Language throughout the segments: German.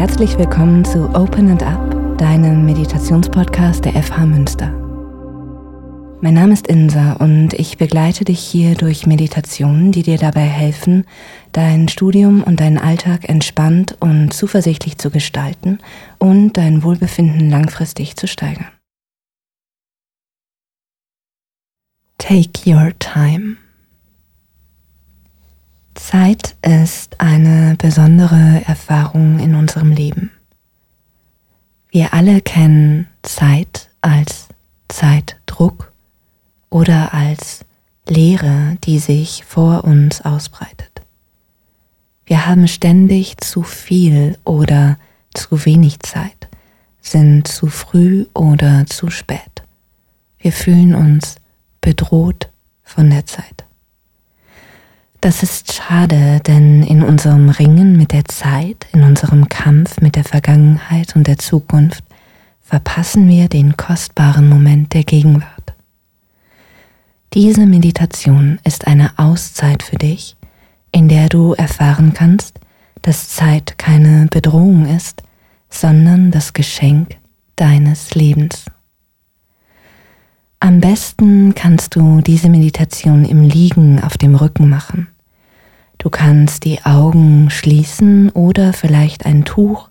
herzlich willkommen zu Open and Up, deinem Meditationspodcast der FH Münster. Mein Name ist Insa und ich begleite dich hier durch Meditationen, die dir dabei helfen, dein Studium und deinen Alltag entspannt und zuversichtlich zu gestalten und dein Wohlbefinden langfristig zu steigern. Take your time. Zeit ist eine besondere Erfahrung in unserem Leben. Wir alle kennen Zeit als Zeitdruck oder als Leere, die sich vor uns ausbreitet. Wir haben ständig zu viel oder zu wenig Zeit, sind zu früh oder zu spät. Wir fühlen uns bedroht von der Zeit. Das ist schade, denn in unserem Ringen mit der Zeit, in unserem Kampf mit der Vergangenheit und der Zukunft verpassen wir den kostbaren Moment der Gegenwart. Diese Meditation ist eine Auszeit für dich, in der du erfahren kannst, dass Zeit keine Bedrohung ist, sondern das Geschenk deines Lebens. Am besten kannst du diese Meditation im Liegen auf dem Rücken machen. Du kannst die Augen schließen oder vielleicht ein Tuch,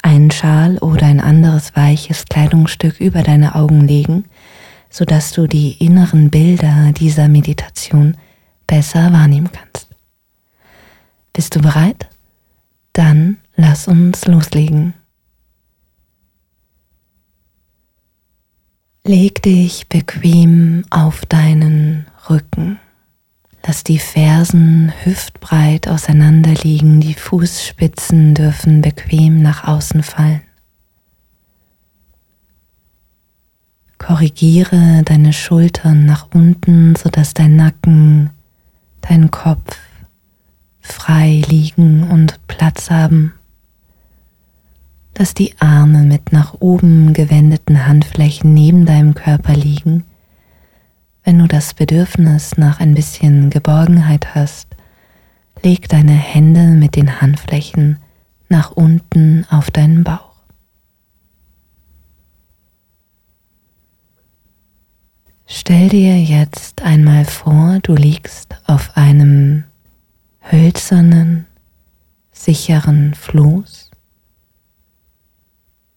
einen Schal oder ein anderes weiches Kleidungsstück über deine Augen legen, sodass du die inneren Bilder dieser Meditation besser wahrnehmen kannst. Bist du bereit? Dann lass uns loslegen. Leg dich bequem auf deinen Rücken. Lass die Fersen hüftbreit auseinander liegen, die Fußspitzen dürfen bequem nach außen fallen. Korrigiere deine Schultern nach unten, sodass dein Nacken, dein Kopf frei liegen und Platz haben dass die Arme mit nach oben gewendeten Handflächen neben deinem Körper liegen. Wenn du das Bedürfnis nach ein bisschen Geborgenheit hast, leg deine Hände mit den Handflächen nach unten auf deinen Bauch. Stell dir jetzt einmal vor, du liegst auf einem hölzernen, sicheren Floß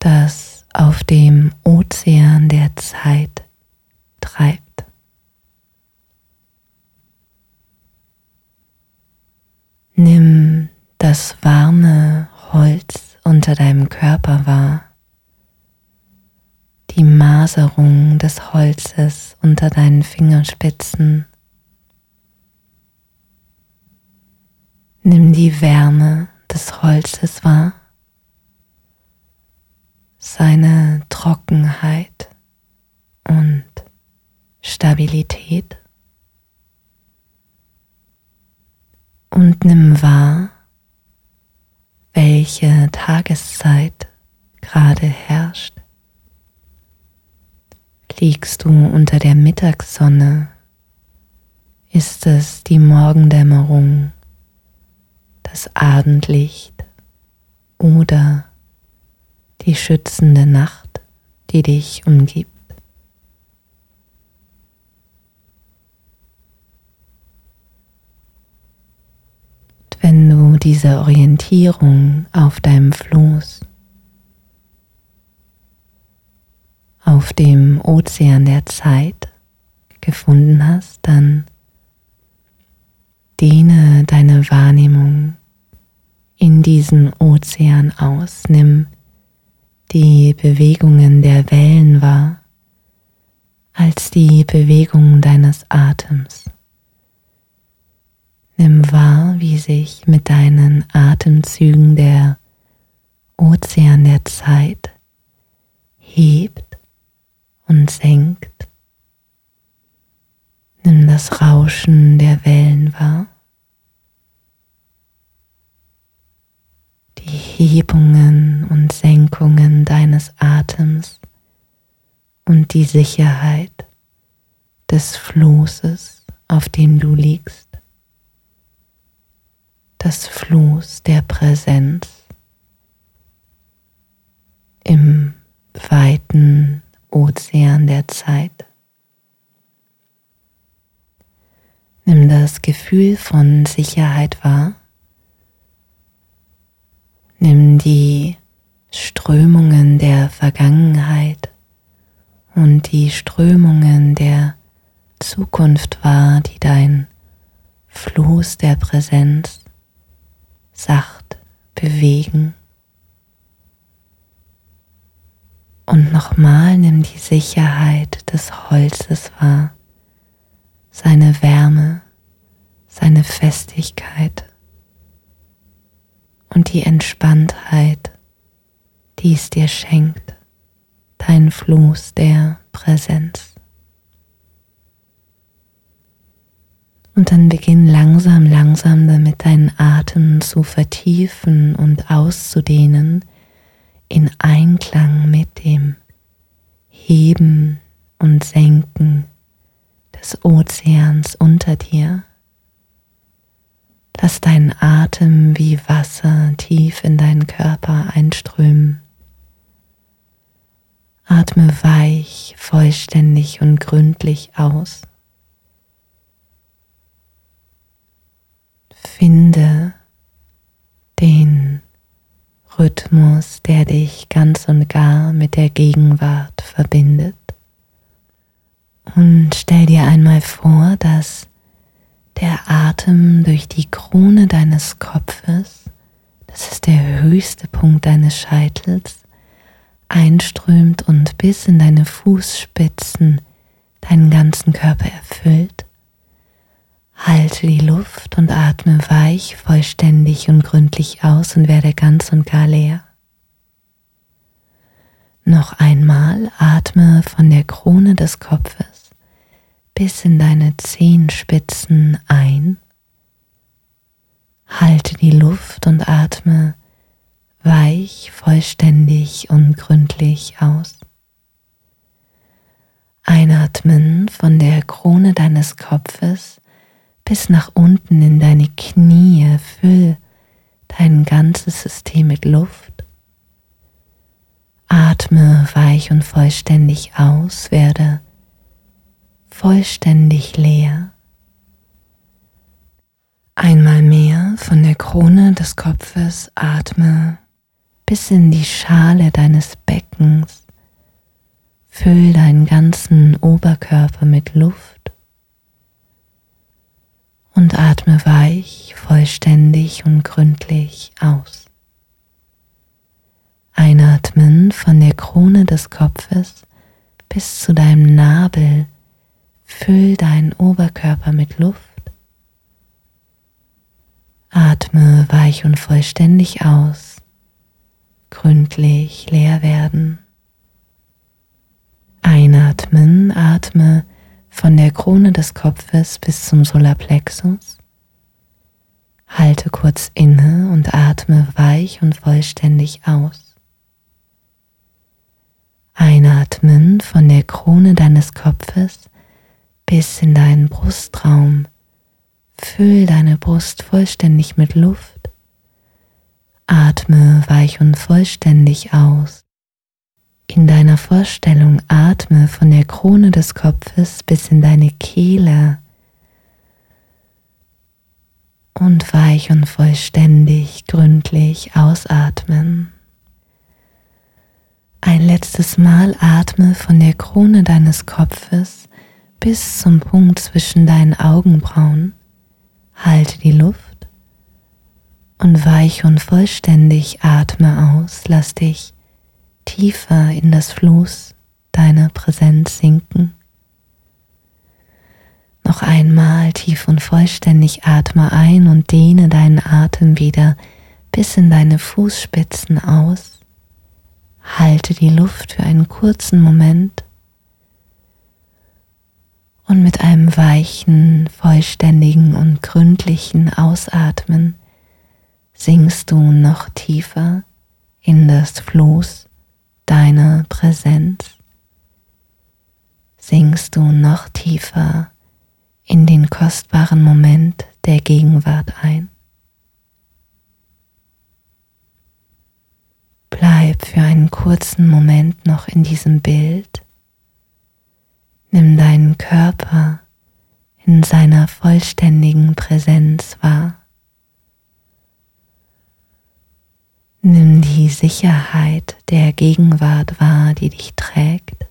das auf dem Ozean der Zeit treibt. Nimm das warme Holz unter deinem Körper wahr, die Maserung des Holzes unter deinen Fingerspitzen. Nimm die Wärme des Holzes wahr seine Trockenheit und Stabilität und nimm wahr, welche Tageszeit gerade herrscht. Liegst du unter der Mittagssonne? Ist es die Morgendämmerung, das Abendlicht oder die schützende Nacht, die dich umgibt. Und wenn du diese Orientierung auf deinem Floß, auf dem Ozean der Zeit gefunden hast, dann dehne deine Wahrnehmung in diesen Ozean aus, nimm die Bewegungen der Wellen wahr als die Bewegung deines Atems. Nimm wahr, wie sich mit deinen Atemzügen der Ozean der Zeit hebt und senkt. Nimm das Rauschen der Wellen wahr. Hebungen und Senkungen deines Atems und die Sicherheit des Floßes, auf dem du liegst, das Floß der Präsenz, im weiten Ozean der Zeit. Nimm das Gefühl von Sicherheit wahr. Nimm die Strömungen der Vergangenheit und die Strömungen der Zukunft wahr, die dein Fluss der Präsenz sacht bewegen. Und nochmal nimm die Sicherheit des Holzes wahr, seine Wärme, seine Festigkeit und die Entspanntheit, die es dir schenkt, dein Fluss der Präsenz. Und dann beginn langsam, langsam damit deinen Atem zu vertiefen und auszudehnen in Einklang mit dem Heben und Senken des Ozeans unter dir. Lass deinen Atem wie Wasser tief in deinen Körper einströmen. Atme weich, vollständig und gründlich aus. Finde den Rhythmus, der dich ganz und gar mit der Gegenwart verbindet. Und stell dir einmal vor, dass der Atem durch die Krone deines Kopfes, das ist der höchste Punkt deines Scheitels, einströmt und bis in deine Fußspitzen deinen ganzen Körper erfüllt Halte die Luft und atme weich, vollständig und gründlich aus und werde ganz und gar leer. Noch einmal atme von der Krone des Kopfes bis in deine Zehenspitzen ein. Halte die Luft und atme weich, vollständig und gründlich aus. Einatmen von der Krone deines Kopfes bis nach unten in deine Knie, füll dein ganzes System mit Luft. Atme weich und vollständig aus, werde vollständig leer. Einmal mehr von der Krone des Kopfes atme bis in die Schale deines Beckens. Füll deinen ganzen Oberkörper mit Luft und atme weich, vollständig und gründlich aus. Einatmen von der Krone des Kopfes bis zu deinem Nabel. Füll deinen Oberkörper mit Luft. Atme weich und vollständig aus. Gründlich leer werden. Einatmen, atme von der Krone des Kopfes bis zum Solarplexus. Halte kurz inne und atme weich und vollständig aus. Einatmen von der Krone deines Kopfes bis in deinen Brustraum. Füll deine Brust vollständig mit Luft. Atme weich und vollständig aus. In deiner Vorstellung atme von der Krone des Kopfes bis in deine Kehle und weich und vollständig gründlich ausatmen. Ein letztes Mal atme von der Krone deines Kopfes bis zum Punkt zwischen deinen Augenbrauen. Halte die Luft und weich und vollständig atme aus. Lass dich tiefer in das Floß deiner Präsenz sinken. Noch einmal tief und vollständig atme ein und dehne deinen Atem wieder bis in deine Fußspitzen aus. Halte die Luft für einen kurzen Moment und mit einem weichen, vollständigen und gründlichen Ausatmen sinkst du noch tiefer in das Floß deiner Präsenz sinkst du noch tiefer in den kostbaren Moment der Gegenwart ein. Bleib für einen kurzen Moment noch in diesem Bild. Nimm deinen Körper in seiner vollständigen Präsenz wahr. Nimm die Sicherheit der Gegenwart wahr, die dich trägt.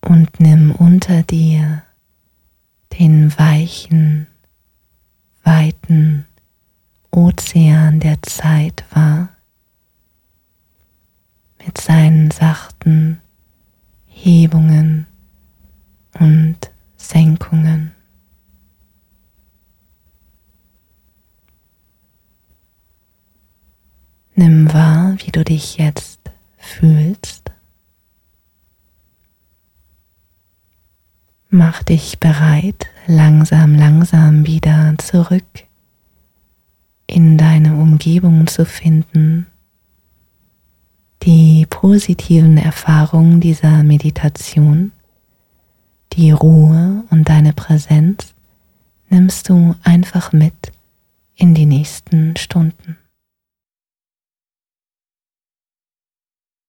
Und nimm unter dir den weichen, weiten Ozean der Zeit wahr, mit seinen sachten Hebungen und Senkungen. Nimm wahr, wie du dich jetzt fühlst. Mach dich bereit, langsam, langsam wieder zurück in deine Umgebung zu finden. Die positiven Erfahrungen dieser Meditation, die Ruhe und deine Präsenz nimmst du einfach mit in die nächsten Stunden.